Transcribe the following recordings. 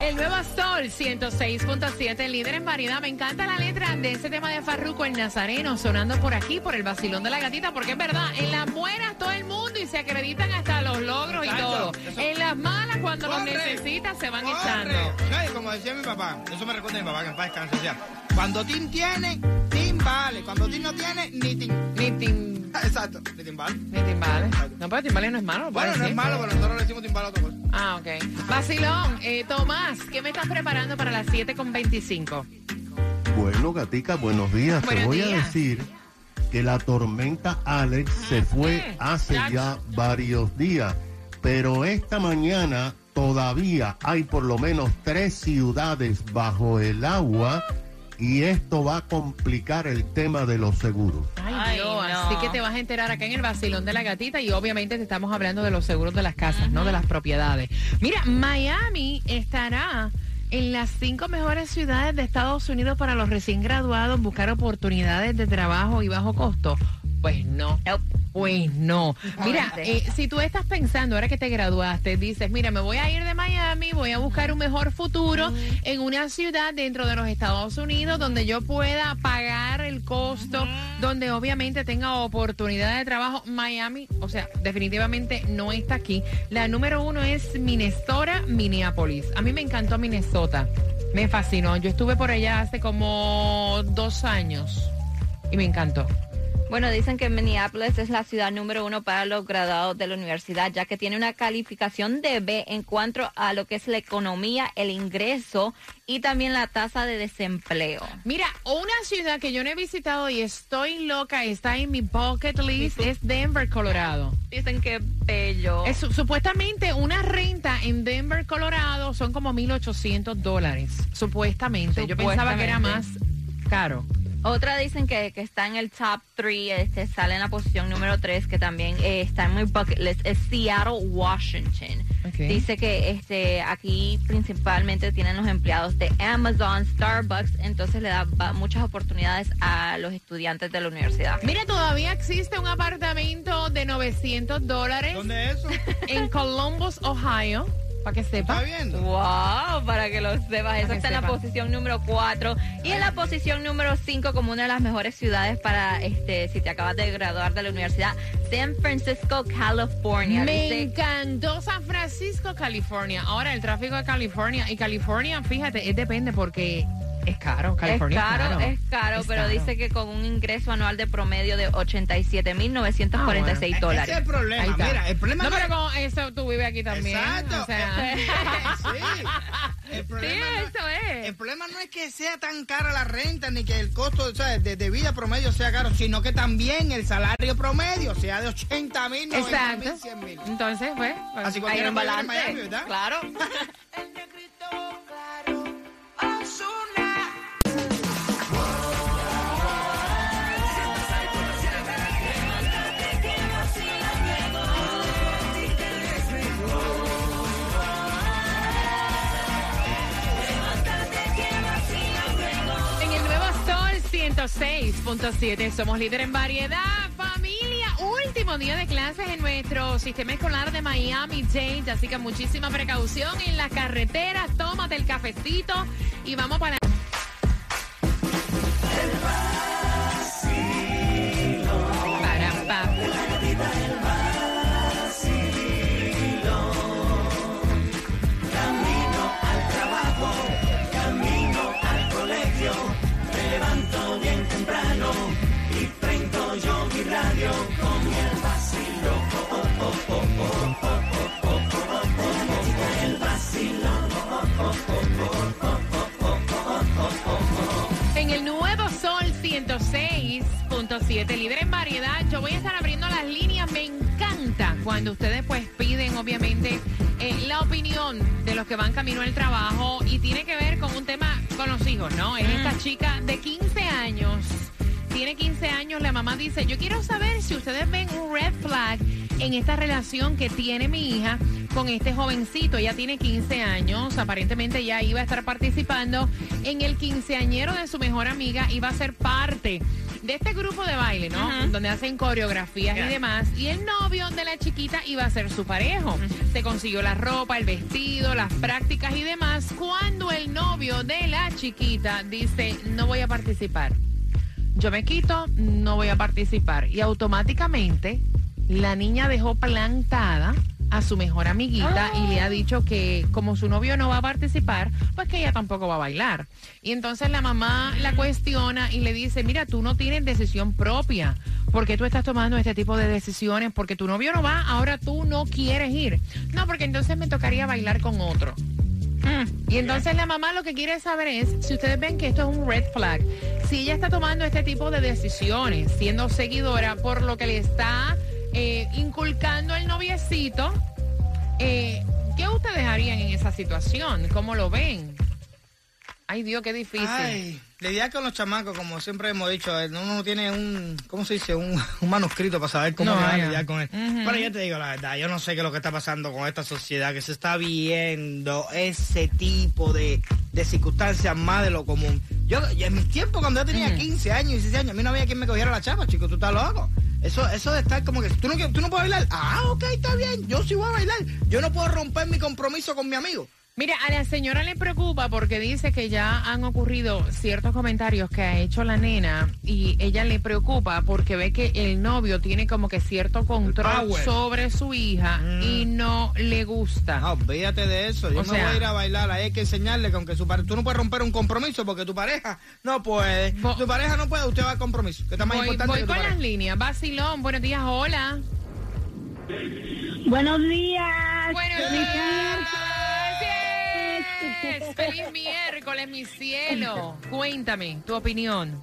El nuevo Sol 106.7, líder en variedad. Me encanta la letra de ese tema de Farruko, el Nazareno, sonando por aquí, por el vacilón de la gatita, porque es verdad, en las buenas todo el mundo y se acreditan hasta los logros y todo. En las malas, cuando los necesitas, se van echando. Como decía mi papá, eso me recuerda a mi papá, que en paz descanse, o sea, cuando Tim tiene, Tim vale. Cuando Tim no tiene, ni Tim. Ni Tim. Exacto, ni Tim vale. Ni Timbales. No, pero Timbales no es malo. Bueno, no es malo, pero nosotros le decimos Tim vale a otra cosa. Ah, ok. Vacilón, eh, Tomás, ¿qué me estás preparando para las 7.25? Bueno, Gatica, buenos días. Buenos Te voy días. a decir que la tormenta Alex se fue hace ya. ya varios días, pero esta mañana todavía hay por lo menos tres ciudades bajo el agua y esto va a complicar el tema de los seguros. Ay, Ay, Dios, no. así que te vas a enterar acá en el vacilón de la gatita y obviamente te estamos hablando de los seguros de las casas, no de las propiedades. Mira, Miami estará en las cinco mejores ciudades de Estados Unidos para los recién graduados buscar oportunidades de trabajo y bajo costo. Pues no. Nope. Pues no. Mira, eh, si tú estás pensando ahora que te graduaste, dices, mira, me voy a ir de Miami, voy a buscar un mejor futuro en una ciudad dentro de los Estados Unidos donde yo pueda pagar el costo, donde obviamente tenga oportunidad de trabajo. Miami, o sea, definitivamente no está aquí. La número uno es Minnesota, Minneapolis. A mí me encantó Minnesota. Me fascinó. Yo estuve por allá hace como dos años y me encantó. Bueno, dicen que Minneapolis es la ciudad número uno para los graduados de la universidad, ya que tiene una calificación de B en cuanto a lo que es la economía, el ingreso y también la tasa de desempleo. Mira, una ciudad que yo no he visitado y estoy loca, está en mi bucket list, es Denver, Colorado. Dicen que bello. Es, su- supuestamente una renta en Denver, Colorado, son como 1.800 dólares. Supuestamente. Yo pensaba que era más caro. Otra dicen que, que está en el top 3, este, sale en la posición número 3, que también eh, está en mi bucket list, es Seattle, Washington. Ok. Dice que este aquí principalmente tienen los empleados de Amazon, Starbucks, entonces le da muchas oportunidades a los estudiantes de la universidad. Mira, todavía existe un apartamento de 900 dólares ¿Dónde es eso? en Columbus, Ohio, para que ¿Está sepa. viendo? Wow, para que lo sepas, eso que está en la posición número 4 y en la posición número 5 como una de las mejores ciudades para este si te acabas de graduar de la universidad, San Francisco, California. Me Dice- encantó San Francisco, California. Ahora, el tráfico de California. Y California, fíjate, es depende porque es caro. es California caro, es caro, Es pero caro. dice que con un ingreso anual de promedio de 87.946 Ah, bueno. Ese es dólares. el problema. Mira, el problema No, no pero con eso tú vives aquí también. Exacto. O sea, sí. El sí, problema, no, eso es. el problema no es que sea tan cara la renta ni que el costo o sea, de, de vida promedio sea caro, sino que también el salario promedio sea de 80 mil, 90 Exacto. mil, 100 mil. Entonces, pues. pues, Así Hay cualquiera un claro. 106.7 somos líder en variedad. Familia, último día de clases en nuestro sistema escolar de Miami-Dade. Así que muchísima precaución en las carreteras. Tómate el cafecito y vamos. Para, 106.7, líder en variedad, yo voy a estar abriendo las líneas. Me encanta cuando ustedes pues piden, obviamente, eh, la opinión de los que van camino al trabajo y tiene que ver con un tema con los hijos, ¿no? Es esta chica de 15 años tiene 15 años, la mamá dice, yo quiero saber si ustedes ven un red flag en esta relación que tiene mi hija con este jovencito. Ella tiene 15 años, aparentemente ya iba a estar participando en el quinceañero de su mejor amiga, iba a ser parte de este grupo de baile, ¿no? Donde hacen coreografías y demás. Y el novio de la chiquita iba a ser su parejo. Se consiguió la ropa, el vestido, las prácticas y demás. Cuando el novio de la chiquita dice, no voy a participar. Yo me quito, no voy a participar. Y automáticamente la niña dejó plantada a su mejor amiguita y le ha dicho que como su novio no va a participar, pues que ella tampoco va a bailar. Y entonces la mamá la cuestiona y le dice, mira, tú no tienes decisión propia. ¿Por qué tú estás tomando este tipo de decisiones? Porque tu novio no va, ahora tú no quieres ir. No, porque entonces me tocaría bailar con otro. Mm. Y entonces la mamá lo que quiere saber es si ustedes ven que esto es un red flag, si ella está tomando este tipo de decisiones, siendo seguidora por lo que le está inculcando el noviecito, eh, ¿qué ustedes harían en esa situación? ¿Cómo lo ven? Ay, Dios, qué difícil. Ay, la idea con los chamacos, como siempre hemos dicho, eh, uno no tiene un, ¿cómo se dice? Un, un manuscrito para saber cómo No, va a ya. lidiar con él. Pero yo te digo la verdad, yo no sé qué es lo que está pasando con esta sociedad, que se está viendo ese tipo de, de circunstancias más de lo común. Yo, yo en mis tiempos, cuando yo tenía 15 años, 16 años, a mí no había quien me cogiera la chapa, chico, tú estás loco. Eso, eso de estar como que, ¿tú no, tú no puedes bailar. Ah, ok, está bien, yo sí voy a bailar. Yo no puedo romper mi compromiso con mi amigo. Mira, a la señora le preocupa porque dice que ya han ocurrido ciertos comentarios que ha hecho la nena y ella le preocupa porque ve que el novio tiene como que cierto control sobre su hija y no le gusta. No, olvídate de eso. Yo O me sea- voy a ir a bailar. Hay que enseñarle que aunque su pare- tú no puedes romper un compromiso porque tu pareja no puede. Tu pareja no puede, usted va al compromiso. Que está más Voy, importante voy que tu con las pareja. líneas. Basilón, buenos días, hola. Buenos días. Buenos días. Feliz miércoles, mi cielo. Cuéntame tu opinión.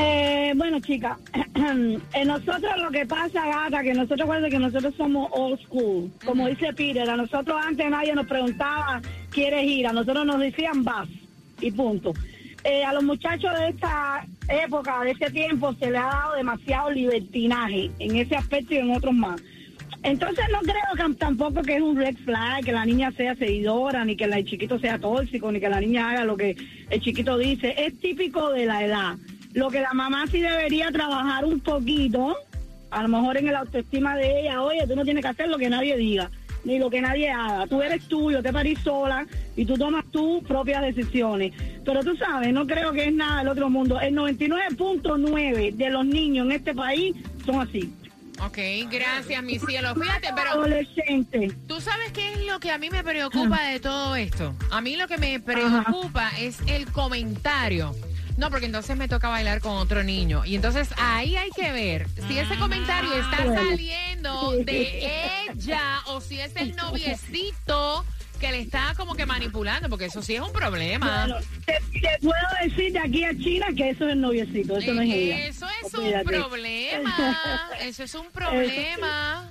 Eh, bueno, chica, en nosotros lo que pasa, gata, que nosotros que nosotros somos old school. Como dice Peter, a nosotros antes nadie nos preguntaba, ¿quieres ir? A nosotros nos decían, vas, y punto. Eh, a los muchachos de esta época, de este tiempo, se le ha dado demasiado libertinaje en ese aspecto y en otros más. Entonces no creo que tampoco que es un red flag, que la niña sea seguidora, ni que el chiquito sea tóxico, ni que la niña haga lo que el chiquito dice. Es típico de la edad. Lo que la mamá sí debería trabajar un poquito, a lo mejor en el autoestima de ella, oye, tú no tienes que hacer lo que nadie diga, ni lo que nadie haga. Tú eres tuyo, te parís sola y tú tomas tus propias decisiones. Pero tú sabes, no creo que es nada del otro mundo. El 99.9 de los niños en este país son así. Ok, gracias, mi cielo. Fíjate, pero Adolescentes. tú sabes qué es lo que a mí me preocupa de todo esto. A mí lo que me preocupa es el comentario. No, porque entonces me toca bailar con otro niño. Y entonces ahí hay que ver si ese comentario está saliendo de ella o si es el noviecito que le está como que manipulando, porque eso sí es un problema. Bueno, te, te puedo decir de aquí a China que eso es el noviecito, eso no es ella. Eso es un problema. Eso es un problema.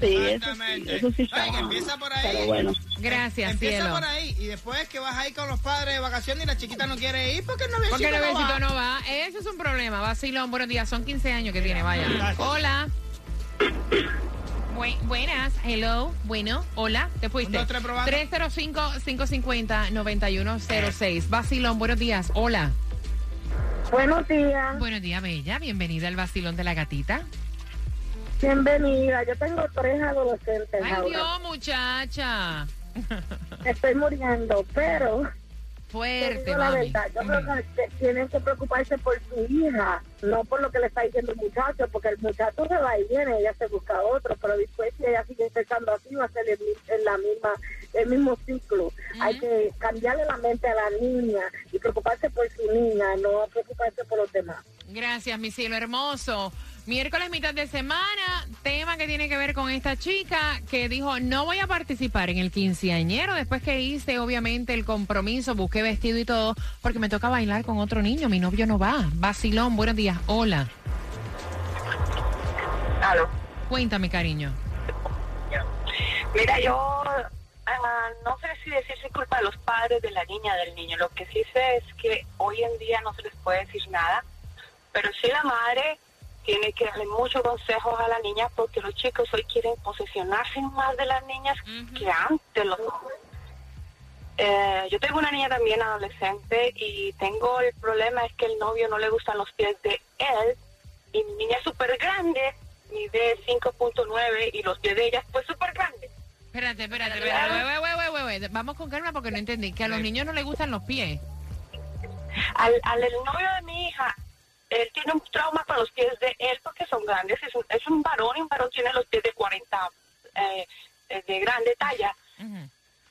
Sí, eso sí, Exactamente. eso sí está que empieza por ahí. Pero bueno. Gracias, Empieza cielo. por ahí y después que vas a ir con los padres de vacaciones y la chiquita no quiere ir porque el noviecito Porque el no va. noviecito no va. Eso es un problema. Vacilón, buenos días. Son 15 años que tiene, vaya. Gracias. Hola. Bu- buenas, hello, bueno, hola, te fuiste. Un, dos, tres, probando. 305-550-9106. Vacilón, buenos días, hola. Buenos días, Buenos días, Bella, bienvenida al Vacilón de la Gatita. bienvenida. Yo tengo tres adolescentes Ay, ahora. Dios, muchacha. Estoy muriendo, pero Fuerte, mami. Yo creo que tienen que preocuparse por su hija, no por lo que le está diciendo el muchacho, porque el muchacho se va y viene, ella se busca otro, pero después si ella sigue pensando así, va a ser el, en la misma, el mismo ciclo. Hay que cambiarle la mente a la niña y preocuparse por su niña, no preocuparse por los demás. Gracias, mi cielo hermoso. Miércoles, mitad de semana, tema que tiene que ver con esta chica que dijo, no voy a participar en el quinceañero después que hice, obviamente, el compromiso, busqué vestido y todo, porque me toca bailar con otro niño, mi novio no va. Vacilón, buenos días, hola. Aló. Cuéntame, cariño. Mira, yo ah, no sé si decir si es culpa de los padres de la niña del niño. Lo que sí sé es que hoy en día no se les puede decir nada Pero sí la madre tiene que darle muchos consejos a la niña porque los chicos hoy quieren posesionarse más de las niñas que antes los eh, yo tengo una niña también adolescente y tengo el problema es que el novio no le gustan los pies de él y mi niña es súper grande, mide 5.9 y los pies de ella pues súper grandes. Espérate, espérate, espérate. Wey, wey, wey, wey, wey. Vamos con calma porque no entendí. Que a los niños no les gustan los pies. Al, al el novio de mi hija, él tiene un trauma con los pies de él porque son grandes. Es un, es un varón y un varón tiene los pies de 40 eh, eh, de grande talla.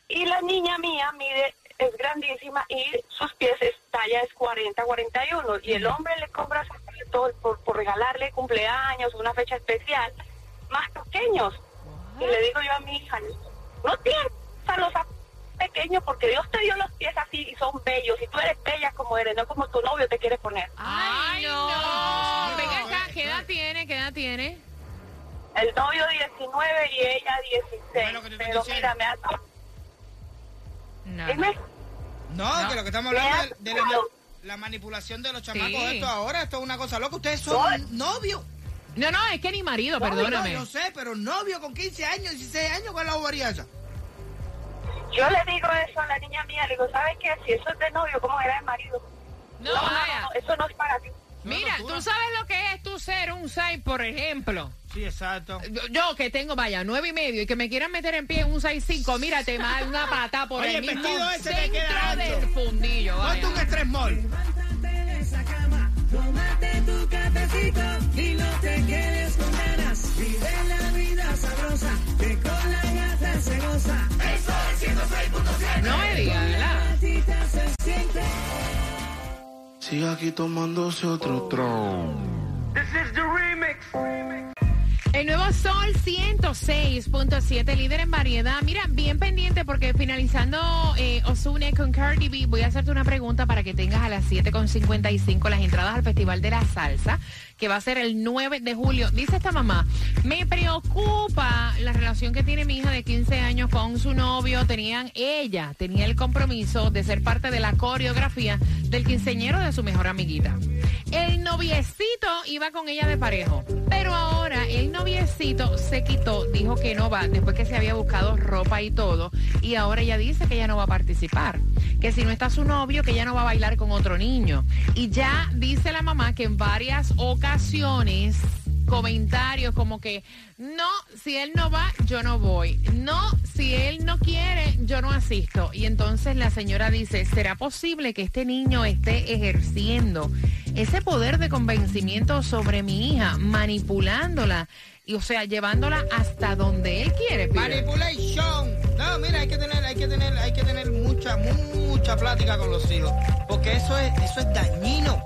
Y la niña mía mide, es grandísima y sus pies es talla es 40, 41. Y el hombre le compra zapatos por, por regalarle cumpleaños, una fecha especial, más pequeños. Y le digo yo a mi hija, no zapatos porque Dios te dio los pies así y son bellos. Y tú eres bella como eres, no como tu novio te quiere poner. Ay, no. Venga acá, ¿qué edad tiene? ¿Qué edad tiene? El novio 19 y ella 16. Bueno, que te estoy Pero mira, me ha... No, Dime. No, No. que lo que estamos hablando de, de la, la manipulación de los chamacos, Sí. esto ahora, esto es una cosa loca. Ustedes son novios. no, no, es que ni marido, No, perdóname. yo sé, pero novio con 15 años, 16 años, ¿cuál es la bobería esa? Yo le digo eso a la niña mía, le digo, ¿sabes qué? Si eso es de novio, ¿cómo era de marido? No, no, no, vaya. no, eso no es para ti. Mira, tú sabes lo que es tú ser un 6, por ejemplo. Sí, exacto. Yo, que tengo, vaya, nueve y medio y que me quieran meter en pie en un 6-5, mira, te da una pata por Oye, el el mismo vestido ese te queda del fundillo, Ponte vaya. un estrés mall. Tómate tu cafecito y no te quedes con ganas. Vive la vida sabrosa, que con la gata se goza. Eso es 106.7. No me digas, ¿verdad? Se siente. Sigue aquí tomándose otro tron. El nuevo Sol 106.7, líder en variedad. Mira, bien pendiente porque finalizando eh, Osune con Cardi B, voy a hacerte una pregunta para que tengas a las 7.55 las entradas al Festival de la Salsa, que va a ser el 9 de julio. Dice esta mamá, me preocupa la relación que tiene mi hija de 15 años con su novio. Tenían, ella tenía el compromiso de ser parte de la coreografía del quinceñero de su mejor amiguita. El noviecito iba con ella de parejo, el noviecito se quitó, dijo que no va, después que se había buscado ropa y todo, y ahora ella dice que ella no va a participar, que si no está su novio, que ella no va a bailar con otro niño. Y ya dice la mamá que en varias ocasiones comentarios como que no, si él no va, yo no voy. No, si él no quiere, yo no asisto. Y entonces la señora dice, ¿será posible que este niño esté ejerciendo ese poder de convencimiento sobre mi hija, manipulándola? Y o sea, llevándola hasta donde él quiere. Peter? Manipulation. No, mira, hay que tener, hay que tener, hay que tener mucha, mucha plática con los hijos. Porque eso es, eso es dañino.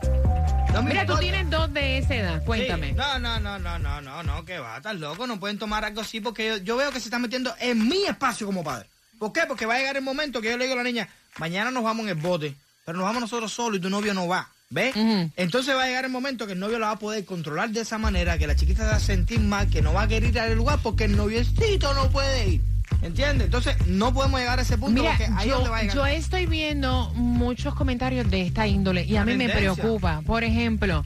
No Mira, tú tienes dos de esa edad, cuéntame. Sí. No, no, no, no, no, no, no, que va, estás loco, no pueden tomar algo así porque yo, yo veo que se están metiendo en mi espacio como padre. ¿Por qué? Porque va a llegar el momento que yo le digo a la niña, mañana nos vamos en el bote, pero nos vamos nosotros solos y tu novio no va. ¿Ves? Ujú. Entonces va a llegar el momento que el novio la va a poder controlar de esa manera, que la chiquita se va a sentir mal, que no va a querer ir al lugar porque el noviecito no puede ir. ¿Entiendes? Entonces no podemos llegar a ese punto Mira, porque ahí yo, donde va a llegar. yo estoy viendo muchos comentarios de esta índole y a mí me preocupa. Por ejemplo,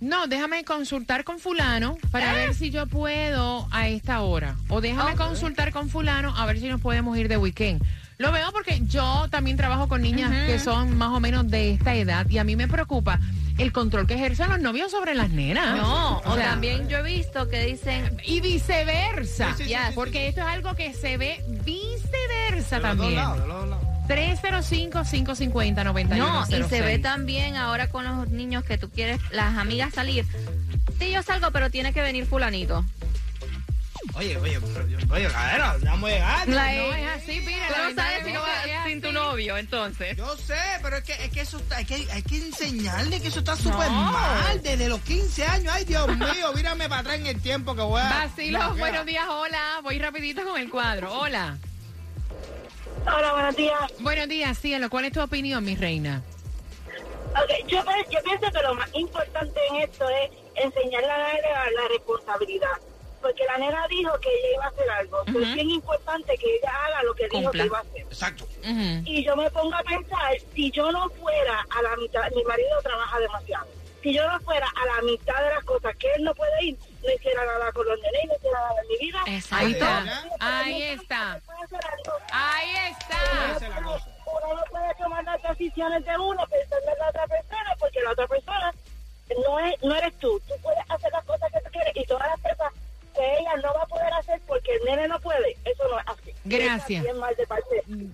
no, déjame consultar con fulano para ver si yo puedo a esta hora. O déjame consultar con fulano a ver si nos podemos ir de weekend. Lo veo porque yo también trabajo con niñas que son más o menos de esta edad y a mí me preocupa el control que ejercen los novios sobre las nenas. No, o sea, también yo he visto que dicen, Y viceversa. Sí, sí, sí, Ya, sí, porque sí. esto es algo que se ve viceversa De los dos también. lados, de los dos lados. 305-550-9106. no, y se ve también ahora con los niños que tú quieres, las amigas salir. Sí, yo salgo, pero tiene que venir fulanito. Oye, oye, oye, cadera, ya vamos a llegar. No es así, mira. Tú no verdad sabes si no vas sin tu novio, entonces. Yo sé, pero es que, es que eso está, hay que, hay que enseñarle que eso está súper No. mal desde los 15 años. Ay, Dios mío, mírame para atrás en el tiempo que voy a. Vacilo, No, buenos días, hola. Voy rapidito con el cuadro. Hola. Hola, buenos días. Buenos días, cielo. ¿Cuál es tu opinión, mi reina? Ok, yo, yo pienso que lo más importante en esto es enseñarle a la la responsabilidad. Porque la nena dijo que ella iba a hacer algo. Pero es bien importante que ella haga lo que dijo Cumpla. que iba a hacer. Exacto. Ujú. Y yo me pongo a pensar, si yo no fuera a la mitad, mi marido trabaja demasiado. si yo no fuera a la mitad de las cosas que él no puede ir, no hiciera nada con los nenes, no hiciera nada en mi vida. Ahí está. Ahí está. Ahí está. Uno no puede tomar las decisiones de uno pensando en la otra persona, porque la otra persona no, es, no eres tú. Gracias.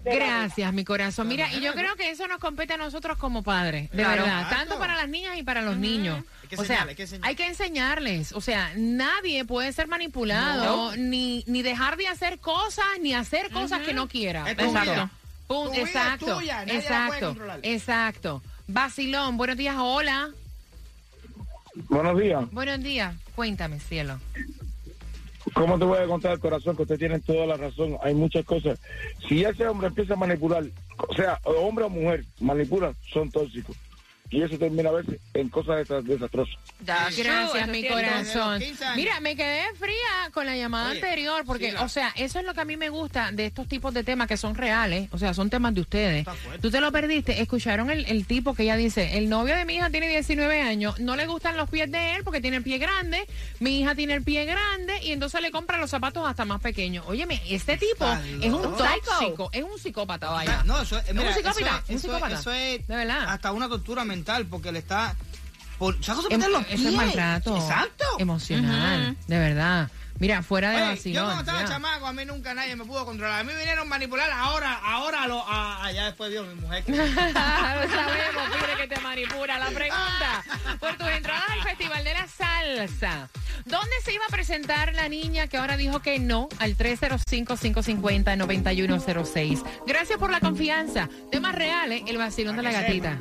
La Gracias, mi corazón. Mira, y yo creo que eso nos compete a nosotros como padres, de Claro. verdad, Exacto. tanto para las niñas y para los niños. Hay que o sea, hay que enseñarle. hay que enseñarles. O sea, nadie puede ser manipulado, ni, ni dejar de hacer cosas, ni hacer cosas que no quiera. Exacto, tuya, exacto, controlar. exacto. Vacilón, buenos días, hola. Buenos días. Buenos días, cuéntame, cielo. ¿Cómo te voy a contar el corazón que usted tiene toda la razón? Hay muchas cosas. Si ese hombre empieza a manipular, o sea, hombre o mujer, manipulan, son tóxicos. Y eso termina a veces en cosas desas- desastrosas. Gracias, mi corazón. Desde los 15 años. Mira, me quedé fría con la llamada Oye, anterior porque, sí, o sea, eso es lo que a mí me gusta de estos tipos de temas que son reales, o sea, son temas de ustedes. Tú te lo perdiste, escucharon el, el tipo que ella dice, el novio de mi hija tiene 19 años, no le gustan los pies de él porque tiene el pie grande, mi hija tiene el pie grande y entonces le compra los zapatos hasta más pequeños. Óyeme, este tipo es un tóxico, es un psicópata, vaya. No, eso es, mira, un psicópata, eso es, un eso es- psicópata. eso es de verdad. hasta una tortura mental porque le está por se Em- eso es maltrato. Exacto. Emocional, de verdad. Mira, fuera de Oye, yo cuando estaba ya. chamaco, a mí nunca nadie me pudo controlar. A mí vinieron a manipular ahora, ahora lo, a, allá después vio mi mujer. que- sabemos, pide que te manipula. La pregunta, por tus entradas al Festival de la Salsa, ¿dónde se iba a presentar la niña que ahora dijo que no al 305-550-9106? Gracias por la confianza. Temas reales, el vacilón de la gatita.